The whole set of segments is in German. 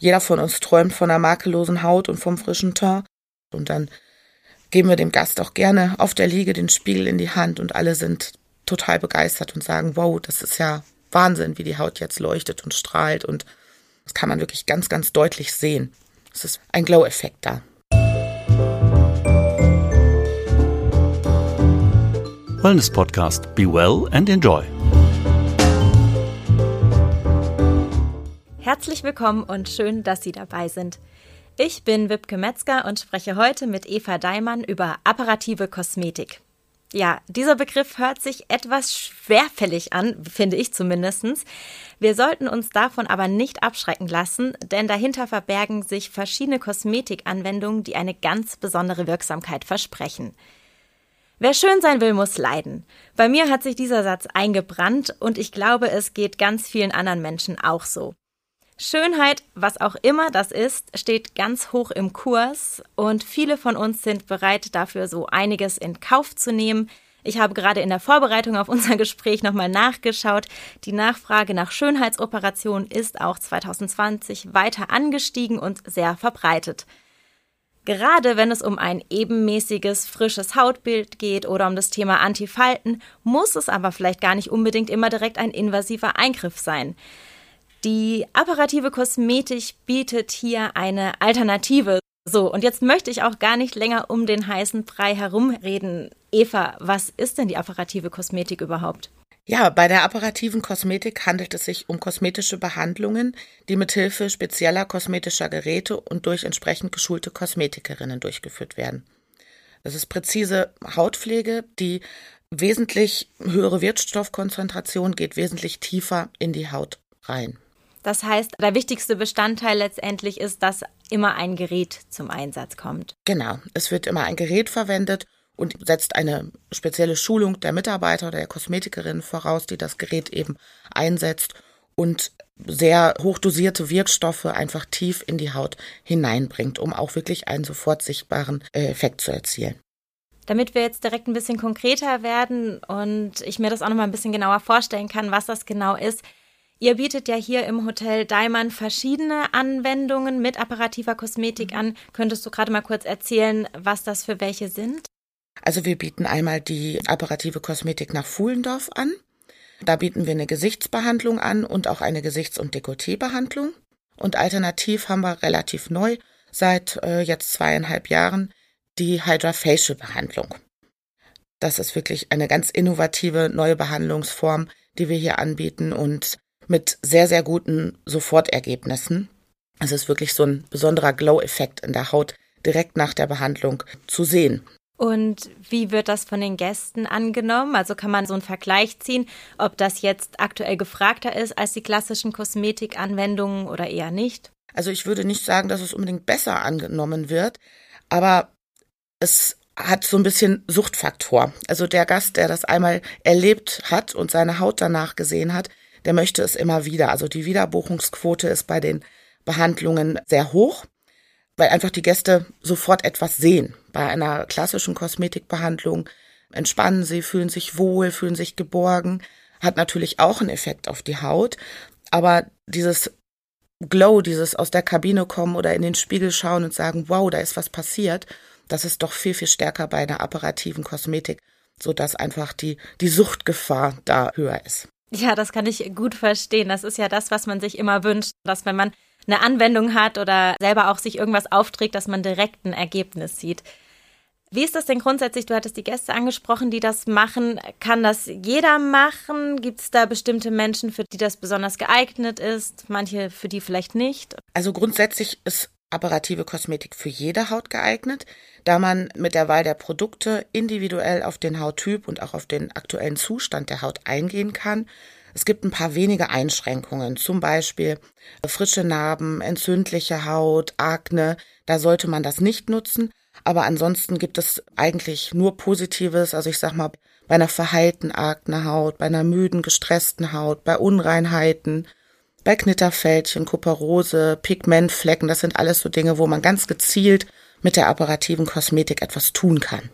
jeder von uns träumt von einer makellosen Haut und vom frischen Teint. Und dann geben wir dem Gast auch gerne auf der Liege den Spiegel in die Hand und alle sind total begeistert und sagen, wow, das ist ja Wahnsinn, wie die Haut jetzt leuchtet und strahlt und das kann man wirklich ganz, ganz deutlich sehen. Es ist ein Glow-Effekt da. Wellness Podcast. Be well and enjoy. Herzlich willkommen und schön, dass Sie dabei sind. Ich bin Wipke Metzger und spreche heute mit Eva Daimann über apparative Kosmetik. Ja, dieser Begriff hört sich etwas schwerfällig an, finde ich zumindest. Wir sollten uns davon aber nicht abschrecken lassen, denn dahinter verbergen sich verschiedene Kosmetikanwendungen, die eine ganz besondere Wirksamkeit versprechen. Wer schön sein will, muss leiden. Bei mir hat sich dieser Satz eingebrannt und ich glaube, es geht ganz vielen anderen Menschen auch so. Schönheit, was auch immer das ist, steht ganz hoch im Kurs und viele von uns sind bereit dafür so einiges in Kauf zu nehmen. Ich habe gerade in der Vorbereitung auf unser Gespräch nochmal nachgeschaut. Die Nachfrage nach Schönheitsoperationen ist auch 2020 weiter angestiegen und sehr verbreitet. Gerade wenn es um ein ebenmäßiges, frisches Hautbild geht oder um das Thema Antifalten, muss es aber vielleicht gar nicht unbedingt immer direkt ein invasiver Eingriff sein. Die apparative Kosmetik bietet hier eine Alternative. So, und jetzt möchte ich auch gar nicht länger um den heißen Brei herumreden. Eva, was ist denn die apparative Kosmetik überhaupt? Ja, bei der apparativen Kosmetik handelt es sich um kosmetische Behandlungen, die mithilfe spezieller kosmetischer Geräte und durch entsprechend geschulte Kosmetikerinnen durchgeführt werden. Das ist präzise Hautpflege, die wesentlich höhere Wirkstoffkonzentration geht wesentlich tiefer in die Haut rein. Das heißt, der wichtigste Bestandteil letztendlich ist, dass immer ein Gerät zum Einsatz kommt. Genau, es wird immer ein Gerät verwendet und setzt eine spezielle Schulung der Mitarbeiter oder der Kosmetikerin voraus, die das Gerät eben einsetzt und sehr hochdosierte Wirkstoffe einfach tief in die Haut hineinbringt, um auch wirklich einen sofort sichtbaren äh, Effekt zu erzielen. Damit wir jetzt direkt ein bisschen konkreter werden und ich mir das auch noch mal ein bisschen genauer vorstellen kann, was das genau ist, Ihr bietet ja hier im Hotel Daimann verschiedene Anwendungen mit apparativer Kosmetik an. Könntest du gerade mal kurz erzählen, was das für welche sind? Also wir bieten einmal die apparative Kosmetik nach Fuhlendorf an. Da bieten wir eine Gesichtsbehandlung an und auch eine Gesichts- und Dekolleté-Behandlung. Und alternativ haben wir relativ neu, seit äh, jetzt zweieinhalb Jahren, die Hydra-Facial-Behandlung. Das ist wirklich eine ganz innovative neue Behandlungsform, die wir hier anbieten und mit sehr, sehr guten Sofortergebnissen. Es ist wirklich so ein besonderer Glow-Effekt in der Haut direkt nach der Behandlung zu sehen. Und wie wird das von den Gästen angenommen? Also kann man so einen Vergleich ziehen, ob das jetzt aktuell gefragter ist als die klassischen Kosmetikanwendungen oder eher nicht? Also ich würde nicht sagen, dass es unbedingt besser angenommen wird, aber es hat so ein bisschen Suchtfaktor. Also der Gast, der das einmal erlebt hat und seine Haut danach gesehen hat, der möchte es immer wieder. Also die Wiederbuchungsquote ist bei den Behandlungen sehr hoch, weil einfach die Gäste sofort etwas sehen. Bei einer klassischen Kosmetikbehandlung entspannen sie, fühlen sich wohl, fühlen sich geborgen, hat natürlich auch einen Effekt auf die Haut, aber dieses Glow, dieses aus der Kabine kommen oder in den Spiegel schauen und sagen, wow, da ist was passiert, das ist doch viel, viel stärker bei einer apparativen Kosmetik, so dass einfach die, die Suchtgefahr da höher ist. Ja, das kann ich gut verstehen. Das ist ja das, was man sich immer wünscht, dass wenn man eine Anwendung hat oder selber auch sich irgendwas aufträgt, dass man direkt ein Ergebnis sieht. Wie ist das denn grundsätzlich? Du hattest die Gäste angesprochen, die das machen. Kann das jeder machen? Gibt es da bestimmte Menschen, für die das besonders geeignet ist? Manche, für die vielleicht nicht? Also grundsätzlich ist apparative Kosmetik für jede Haut geeignet, da man mit der Wahl der Produkte individuell auf den Hauttyp und auch auf den aktuellen Zustand der Haut eingehen kann. Es gibt ein paar wenige Einschränkungen, zum Beispiel frische Narben, entzündliche Haut, Akne, da sollte man das nicht nutzen. Aber ansonsten gibt es eigentlich nur Positives, also ich sag mal, bei einer verheilten Aknehaut, bei einer müden, gestressten Haut, bei Unreinheiten, bei Knitterfältchen, Kuperose, Pigmentflecken, das sind alles so Dinge, wo man ganz gezielt mit der apparativen Kosmetik etwas tun kann.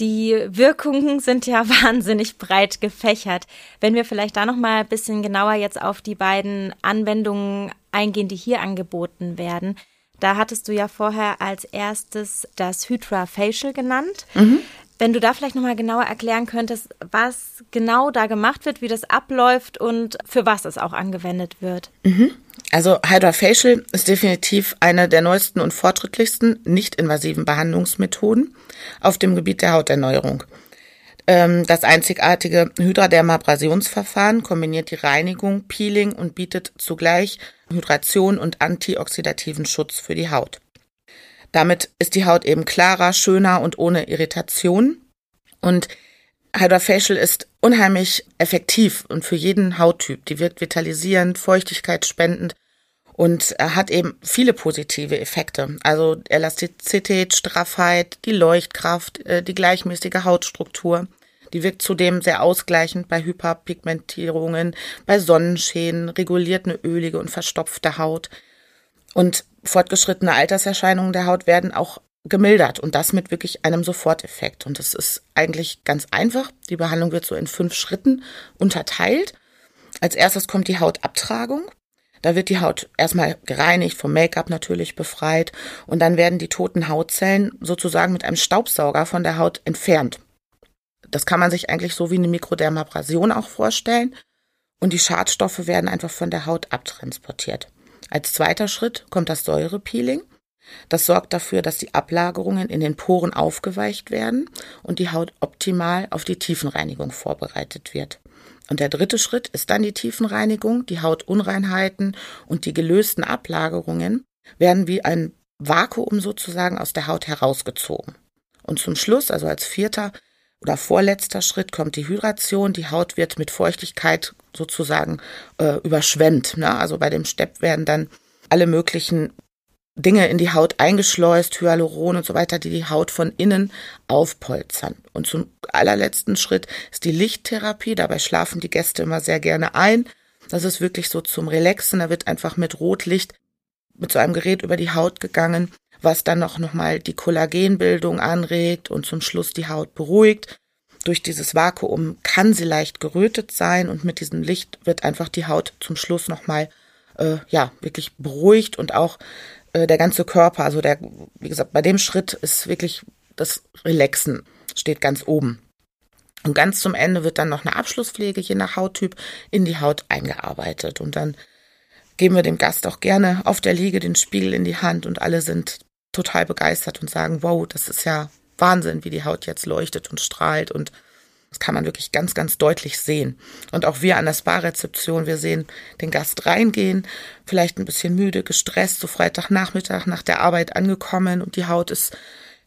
Die Wirkungen sind ja wahnsinnig breit gefächert. Wenn wir vielleicht da noch mal ein bisschen genauer jetzt auf die beiden Anwendungen eingehen, die hier angeboten werden. Da hattest du ja vorher als erstes das Hydra Facial genannt. Mhm. Wenn du da vielleicht noch mal genauer erklären könntest, was genau da gemacht wird, wie das abläuft und für was es auch angewendet wird. Mhm. Also Hydrofacial ist definitiv eine der neuesten und fortschrittlichsten nicht-invasiven Behandlungsmethoden auf dem Gebiet der Hauterneuerung. Ähm, das einzigartige Hydradermabrasionsverfahren kombiniert die Reinigung, Peeling und bietet zugleich Hydration und antioxidativen Schutz für die Haut. Damit ist die Haut eben klarer, schöner und ohne Irritation. Und Hydrofacial ist unheimlich effektiv und für jeden Hauttyp. Die wirkt vitalisierend, feuchtigkeitsspendend und hat eben viele positive Effekte. Also Elastizität, Straffheit, die Leuchtkraft, äh, die gleichmäßige Hautstruktur. Die wirkt zudem sehr ausgleichend bei Hyperpigmentierungen, bei Sonnenschäden, reguliert eine ölige und verstopfte Haut. Und fortgeschrittene Alterserscheinungen der Haut werden auch gemildert und das mit wirklich einem Soforteffekt. Und das ist eigentlich ganz einfach. Die Behandlung wird so in fünf Schritten unterteilt. Als erstes kommt die Hautabtragung. Da wird die Haut erstmal gereinigt, vom Make-up natürlich befreit und dann werden die toten Hautzellen sozusagen mit einem Staubsauger von der Haut entfernt. Das kann man sich eigentlich so wie eine Mikrodermabrasion auch vorstellen. Und die Schadstoffe werden einfach von der Haut abtransportiert. Als zweiter Schritt kommt das Säurepeeling. Das sorgt dafür, dass die Ablagerungen in den Poren aufgeweicht werden und die Haut optimal auf die Tiefenreinigung vorbereitet wird. Und der dritte Schritt ist dann die Tiefenreinigung. Die Hautunreinheiten und die gelösten Ablagerungen werden wie ein Vakuum sozusagen aus der Haut herausgezogen. Und zum Schluss, also als vierter oder vorletzter Schritt, kommt die Hydration. Die Haut wird mit Feuchtigkeit sozusagen äh, überschwemmt. Ne? Also bei dem Stepp werden dann alle möglichen Dinge in die Haut eingeschleust, Hyaluron und so weiter, die die Haut von innen aufpolstern. Und zum allerletzten Schritt ist die Lichttherapie. Dabei schlafen die Gäste immer sehr gerne ein. Das ist wirklich so zum Relaxen. Da wird einfach mit Rotlicht mit so einem Gerät über die Haut gegangen, was dann auch nochmal die Kollagenbildung anregt und zum Schluss die Haut beruhigt. Durch dieses Vakuum kann sie leicht gerötet sein und mit diesem Licht wird einfach die Haut zum Schluss nochmal äh, ja, wirklich beruhigt und auch äh, der ganze Körper, also der, wie gesagt, bei dem Schritt ist wirklich das Relaxen steht ganz oben. Und ganz zum Ende wird dann noch eine Abschlusspflege je nach Hauttyp in die Haut eingearbeitet. Und dann geben wir dem Gast auch gerne auf der Liege den Spiegel in die Hand und alle sind total begeistert und sagen, wow, das ist ja Wahnsinn, wie die Haut jetzt leuchtet und strahlt und das kann man wirklich ganz, ganz deutlich sehen. Und auch wir an der Spa-Rezeption, wir sehen den Gast reingehen, vielleicht ein bisschen müde, gestresst, so Freitagnachmittag nach der Arbeit angekommen und die Haut ist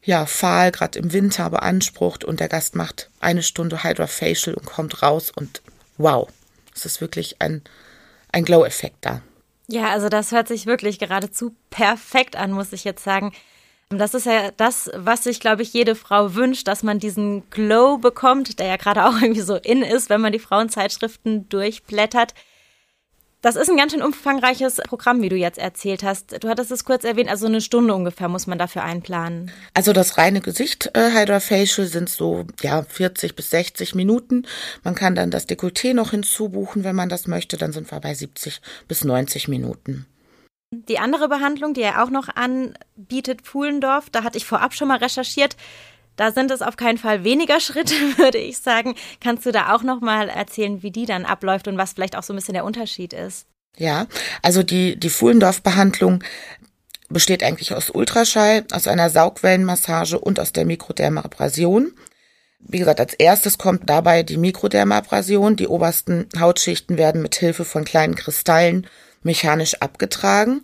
ja fahl, gerade im Winter beansprucht und der Gast macht eine Stunde Hydrofacial und kommt raus und wow, es ist wirklich ein, ein Glow-Effekt da. Ja, also das hört sich wirklich geradezu perfekt an, muss ich jetzt sagen. Das ist ja das, was sich, glaube ich, jede Frau wünscht, dass man diesen Glow bekommt, der ja gerade auch irgendwie so in ist, wenn man die Frauenzeitschriften durchblättert. Das ist ein ganz schön umfangreiches Programm, wie du jetzt erzählt hast. Du hattest es kurz erwähnt, also eine Stunde ungefähr muss man dafür einplanen. Also das reine Gesicht äh, Hydrofacial sind so ja 40 bis 60 Minuten. Man kann dann das Dekolleté noch hinzubuchen, wenn man das möchte. Dann sind wir bei 70 bis 90 Minuten. Die andere Behandlung, die er auch noch anbietet, Pfuhlendorf, da hatte ich vorab schon mal recherchiert. Da sind es auf keinen Fall weniger Schritte, würde ich sagen. Kannst du da auch noch mal erzählen, wie die dann abläuft und was vielleicht auch so ein bisschen der Unterschied ist? Ja, also die, die Fuhlendorf-Behandlung besteht eigentlich aus Ultraschall, aus einer Saugwellenmassage und aus der Mikrodermabrasion. Wie gesagt, als erstes kommt dabei die Mikrodermabrasion. Die obersten Hautschichten werden mit Hilfe von kleinen Kristallen mechanisch abgetragen.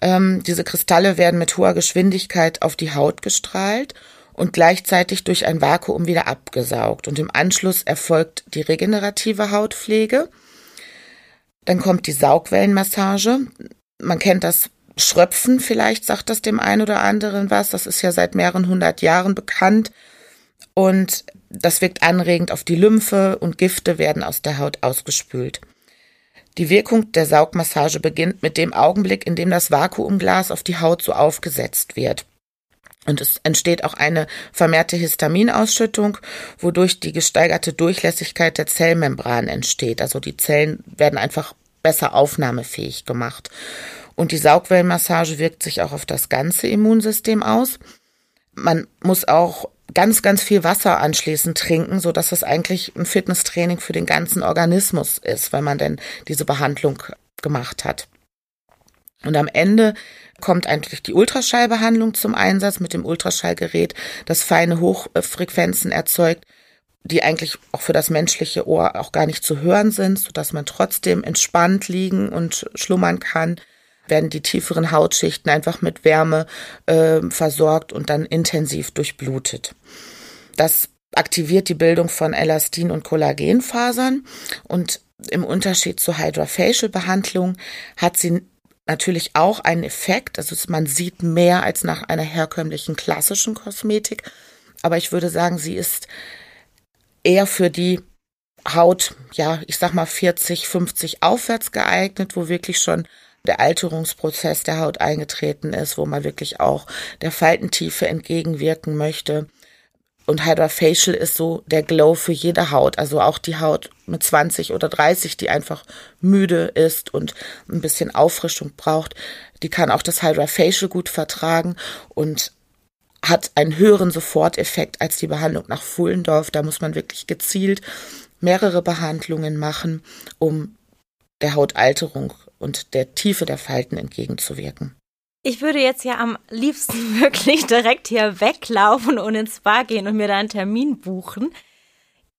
Ähm, diese Kristalle werden mit hoher Geschwindigkeit auf die Haut gestrahlt und gleichzeitig durch ein Vakuum wieder abgesaugt. Und im Anschluss erfolgt die regenerative Hautpflege. Dann kommt die Saugwellenmassage. Man kennt das Schröpfen, vielleicht sagt das dem einen oder anderen was. Das ist ja seit mehreren hundert Jahren bekannt. Und das wirkt anregend auf die Lymphe und Gifte werden aus der Haut ausgespült. Die Wirkung der Saugmassage beginnt mit dem Augenblick, in dem das Vakuumglas auf die Haut so aufgesetzt wird. Und es entsteht auch eine vermehrte Histaminausschüttung, wodurch die gesteigerte Durchlässigkeit der Zellmembran entsteht. Also die Zellen werden einfach besser aufnahmefähig gemacht. Und die Saugwellenmassage wirkt sich auch auf das ganze Immunsystem aus. Man muss auch ganz, ganz viel Wasser anschließend trinken, so dass es eigentlich ein Fitnesstraining für den ganzen Organismus ist, wenn man denn diese Behandlung gemacht hat. Und am Ende kommt eigentlich die Ultraschallbehandlung zum Einsatz mit dem Ultraschallgerät, das feine Hochfrequenzen erzeugt, die eigentlich auch für das menschliche Ohr auch gar nicht zu hören sind, so dass man trotzdem entspannt liegen und schlummern kann werden die tieferen Hautschichten einfach mit Wärme äh, versorgt und dann intensiv durchblutet. Das aktiviert die Bildung von Elastin und Kollagenfasern und im Unterschied zur Hydrofacial-Behandlung hat sie natürlich auch einen Effekt. Also man sieht mehr als nach einer herkömmlichen klassischen Kosmetik. Aber ich würde sagen, sie ist eher für die Haut, ja, ich sag mal 40, 50 aufwärts geeignet, wo wirklich schon der Alterungsprozess der Haut eingetreten ist, wo man wirklich auch der Faltentiefe entgegenwirken möchte. Und Hydrofacial ist so der Glow für jede Haut, also auch die Haut mit 20 oder 30, die einfach müde ist und ein bisschen Auffrischung braucht, die kann auch das Hydrofacial gut vertragen und hat einen höheren Soforteffekt als die Behandlung nach Fullendorf. Da muss man wirklich gezielt mehrere Behandlungen machen, um der Hautalterung und der Tiefe der Falten entgegenzuwirken. Ich würde jetzt ja am liebsten wirklich direkt hier weglaufen und ins Spa gehen und mir da einen Termin buchen.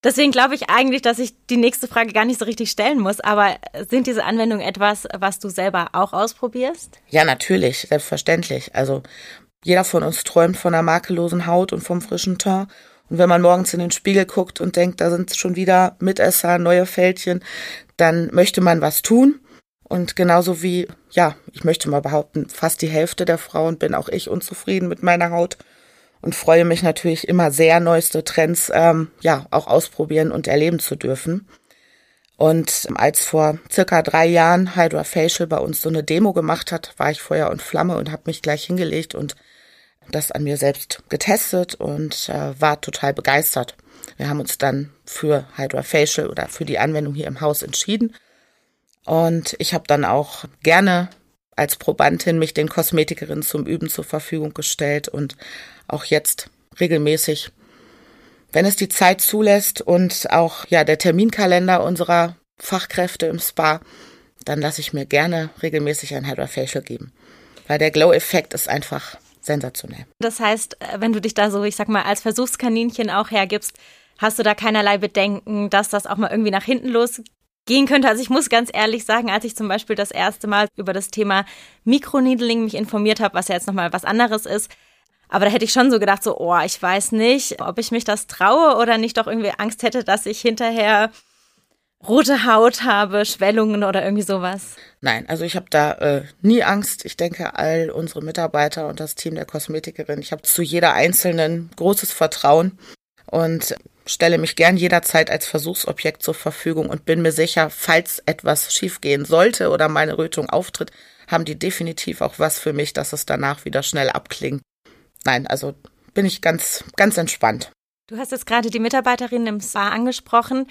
Deswegen glaube ich eigentlich, dass ich die nächste Frage gar nicht so richtig stellen muss. Aber sind diese Anwendungen etwas, was du selber auch ausprobierst? Ja, natürlich, selbstverständlich. Also jeder von uns träumt von einer makellosen Haut und vom frischen Teint. Und wenn man morgens in den Spiegel guckt und denkt, da sind schon wieder Mitesser, neue Fältchen, dann möchte man was tun. Und genauso wie, ja, ich möchte mal behaupten, fast die Hälfte der Frauen bin auch ich unzufrieden mit meiner Haut und freue mich natürlich immer sehr, neueste Trends, ähm, ja, auch ausprobieren und erleben zu dürfen. Und als vor circa drei Jahren Hydra Facial bei uns so eine Demo gemacht hat, war ich Feuer und Flamme und habe mich gleich hingelegt und das an mir selbst getestet und äh, war total begeistert. Wir haben uns dann für Hydra Facial oder für die Anwendung hier im Haus entschieden und ich habe dann auch gerne als Probandin mich den Kosmetikerinnen zum Üben zur Verfügung gestellt und auch jetzt regelmäßig, wenn es die Zeit zulässt und auch ja der Terminkalender unserer Fachkräfte im Spa, dann lasse ich mir gerne regelmäßig ein Hydrofacial geben, weil der Glow-Effekt ist einfach sensationell. Das heißt, wenn du dich da so, ich sag mal, als Versuchskaninchen auch hergibst, hast du da keinerlei Bedenken, dass das auch mal irgendwie nach hinten los gehen könnte. Also ich muss ganz ehrlich sagen, als ich zum Beispiel das erste Mal über das Thema Mikroneedling mich informiert habe, was ja jetzt nochmal was anderes ist, aber da hätte ich schon so gedacht, so, oh, ich weiß nicht, ob ich mich das traue oder nicht doch irgendwie Angst hätte, dass ich hinterher rote Haut habe, Schwellungen oder irgendwie sowas. Nein, also ich habe da äh, nie Angst. Ich denke, all unsere Mitarbeiter und das Team der Kosmetikerin, ich habe zu jeder einzelnen großes Vertrauen. Und stelle mich gern jederzeit als Versuchsobjekt zur Verfügung und bin mir sicher, falls etwas schiefgehen sollte oder meine Rötung auftritt, haben die definitiv auch was für mich, dass es danach wieder schnell abklingt. Nein, also bin ich ganz, ganz entspannt. Du hast jetzt gerade die Mitarbeiterin im Spa angesprochen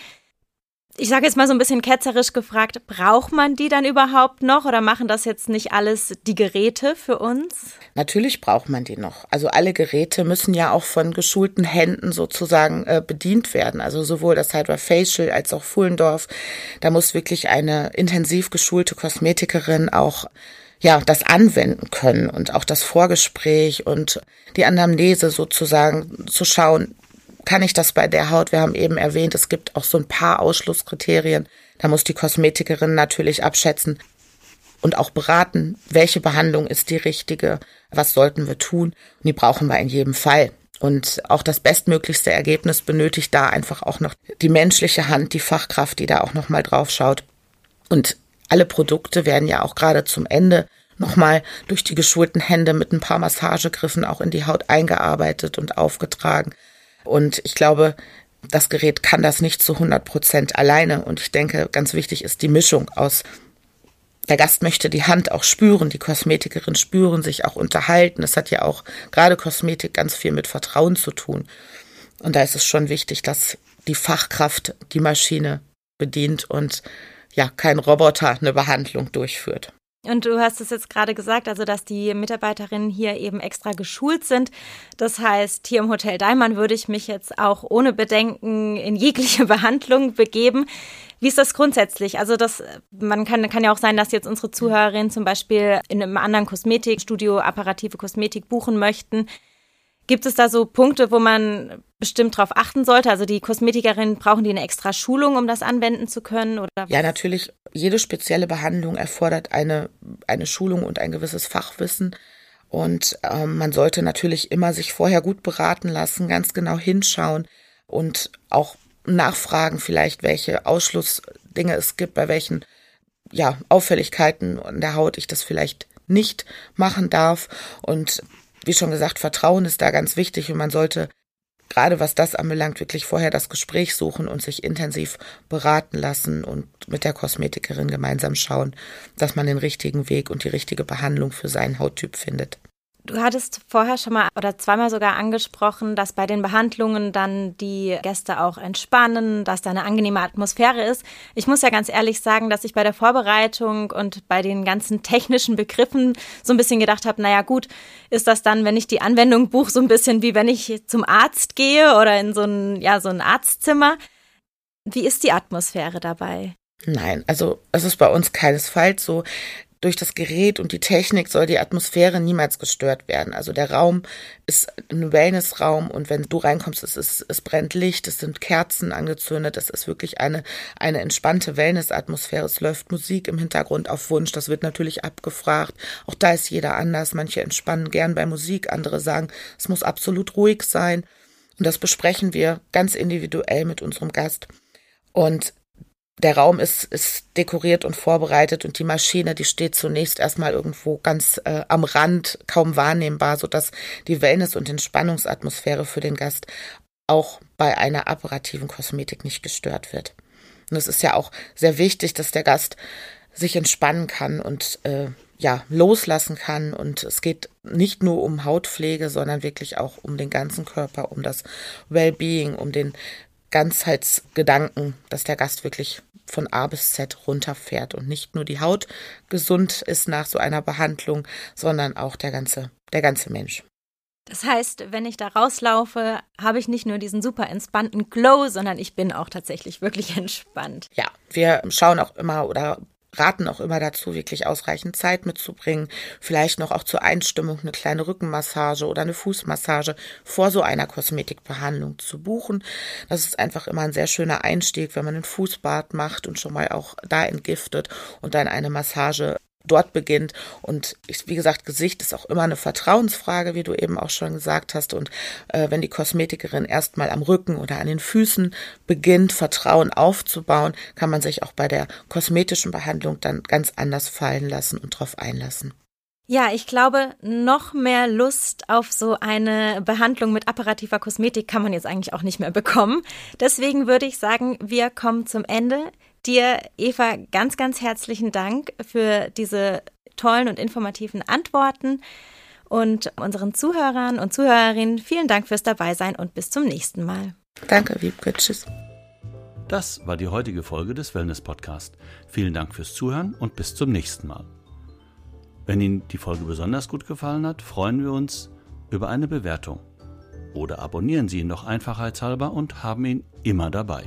ich sage jetzt mal so ein bisschen ketzerisch gefragt, braucht man die dann überhaupt noch oder machen das jetzt nicht alles die Geräte für uns? Natürlich braucht man die noch. Also alle Geräte müssen ja auch von geschulten Händen sozusagen äh, bedient werden. Also sowohl das Hydrofacial als auch Fullendorf. Da muss wirklich eine intensiv geschulte Kosmetikerin auch ja, das anwenden können und auch das Vorgespräch und die Anamnese sozusagen zu schauen, kann ich das bei der Haut? Wir haben eben erwähnt, es gibt auch so ein paar Ausschlusskriterien. Da muss die Kosmetikerin natürlich abschätzen und auch beraten, welche Behandlung ist die richtige, was sollten wir tun. Und die brauchen wir in jedem Fall. Und auch das bestmöglichste Ergebnis benötigt da einfach auch noch die menschliche Hand, die Fachkraft, die da auch nochmal drauf schaut. Und alle Produkte werden ja auch gerade zum Ende nochmal durch die geschulten Hände mit ein paar Massagegriffen auch in die Haut eingearbeitet und aufgetragen. Und ich glaube, das Gerät kann das nicht zu 100 Prozent alleine. Und ich denke, ganz wichtig ist die Mischung aus der Gast möchte die Hand auch spüren, die Kosmetikerin spüren, sich auch unterhalten. Das hat ja auch gerade Kosmetik ganz viel mit Vertrauen zu tun. Und da ist es schon wichtig, dass die Fachkraft die Maschine bedient und ja, kein Roboter eine Behandlung durchführt. Und du hast es jetzt gerade gesagt, also dass die Mitarbeiterinnen hier eben extra geschult sind. Das heißt, hier im Hotel Daimann würde ich mich jetzt auch ohne Bedenken in jegliche Behandlung begeben. Wie ist das grundsätzlich? Also das, man kann, kann ja auch sein, dass jetzt unsere Zuhörerinnen zum Beispiel in einem anderen Kosmetikstudio apparative Kosmetik buchen möchten. Gibt es da so Punkte, wo man bestimmt darauf achten sollte? Also die Kosmetikerinnen brauchen die eine extra Schulung, um das anwenden zu können? Oder ja, natürlich. Jede spezielle Behandlung erfordert eine, eine Schulung und ein gewisses Fachwissen. Und ähm, man sollte natürlich immer sich vorher gut beraten lassen, ganz genau hinschauen und auch nachfragen, vielleicht welche Ausschlussdinge es gibt, bei welchen ja, Auffälligkeiten in der Haut ich das vielleicht nicht machen darf. Und wie schon gesagt, Vertrauen ist da ganz wichtig und man sollte gerade was das anbelangt, wirklich vorher das Gespräch suchen und sich intensiv beraten lassen und mit der Kosmetikerin gemeinsam schauen, dass man den richtigen Weg und die richtige Behandlung für seinen Hauttyp findet. Du hattest vorher schon mal oder zweimal sogar angesprochen, dass bei den Behandlungen dann die Gäste auch entspannen, dass da eine angenehme Atmosphäre ist. Ich muss ja ganz ehrlich sagen, dass ich bei der Vorbereitung und bei den ganzen technischen Begriffen so ein bisschen gedacht habe, naja gut, ist das dann, wenn ich die Anwendung buche, so ein bisschen wie wenn ich zum Arzt gehe oder in so ein, ja, so ein Arztzimmer. Wie ist die Atmosphäre dabei? Nein, also es ist bei uns keinesfalls so durch das Gerät und die Technik soll die Atmosphäre niemals gestört werden. Also der Raum ist ein Wellnessraum und wenn du reinkommst, es, ist, es brennt Licht, es sind Kerzen angezündet, es ist wirklich eine, eine entspannte Wellnessatmosphäre. Es läuft Musik im Hintergrund auf Wunsch, das wird natürlich abgefragt. Auch da ist jeder anders. Manche entspannen gern bei Musik, andere sagen, es muss absolut ruhig sein. Und das besprechen wir ganz individuell mit unserem Gast. Und der Raum ist, ist dekoriert und vorbereitet und die Maschine, die steht zunächst erstmal irgendwo ganz äh, am Rand, kaum wahrnehmbar, sodass die Wellness- und Entspannungsatmosphäre für den Gast auch bei einer apparativen Kosmetik nicht gestört wird. Und es ist ja auch sehr wichtig, dass der Gast sich entspannen kann und äh, ja loslassen kann. Und es geht nicht nur um Hautpflege, sondern wirklich auch um den ganzen Körper, um das Wellbeing, um den Ganzheitsgedanken, dass der Gast wirklich von A bis Z runterfährt und nicht nur die Haut gesund ist nach so einer Behandlung, sondern auch der ganze, der ganze Mensch. Das heißt, wenn ich da rauslaufe, habe ich nicht nur diesen super entspannten Glow, sondern ich bin auch tatsächlich wirklich entspannt. Ja, wir schauen auch immer oder raten auch immer dazu, wirklich ausreichend Zeit mitzubringen. Vielleicht noch auch zur Einstimmung eine kleine Rückenmassage oder eine Fußmassage vor so einer Kosmetikbehandlung zu buchen. Das ist einfach immer ein sehr schöner Einstieg, wenn man ein Fußbad macht und schon mal auch da entgiftet und dann eine Massage dort beginnt. Und ich, wie gesagt, Gesicht ist auch immer eine Vertrauensfrage, wie du eben auch schon gesagt hast. Und äh, wenn die Kosmetikerin erstmal am Rücken oder an den Füßen beginnt, Vertrauen aufzubauen, kann man sich auch bei der kosmetischen Behandlung dann ganz anders fallen lassen und darauf einlassen. Ja, ich glaube, noch mehr Lust auf so eine Behandlung mit apparativer Kosmetik kann man jetzt eigentlich auch nicht mehr bekommen. Deswegen würde ich sagen, wir kommen zum Ende. Dir, Eva, ganz, ganz herzlichen Dank für diese tollen und informativen Antworten. Und unseren Zuhörern und Zuhörerinnen vielen Dank fürs Dabeisein und bis zum nächsten Mal. Danke, Wiebke. Tschüss. Das war die heutige Folge des Wellness Podcast. Vielen Dank fürs Zuhören und bis zum nächsten Mal. Wenn Ihnen die Folge besonders gut gefallen hat, freuen wir uns über eine Bewertung. Oder abonnieren Sie ihn doch einfachheitshalber und haben ihn immer dabei.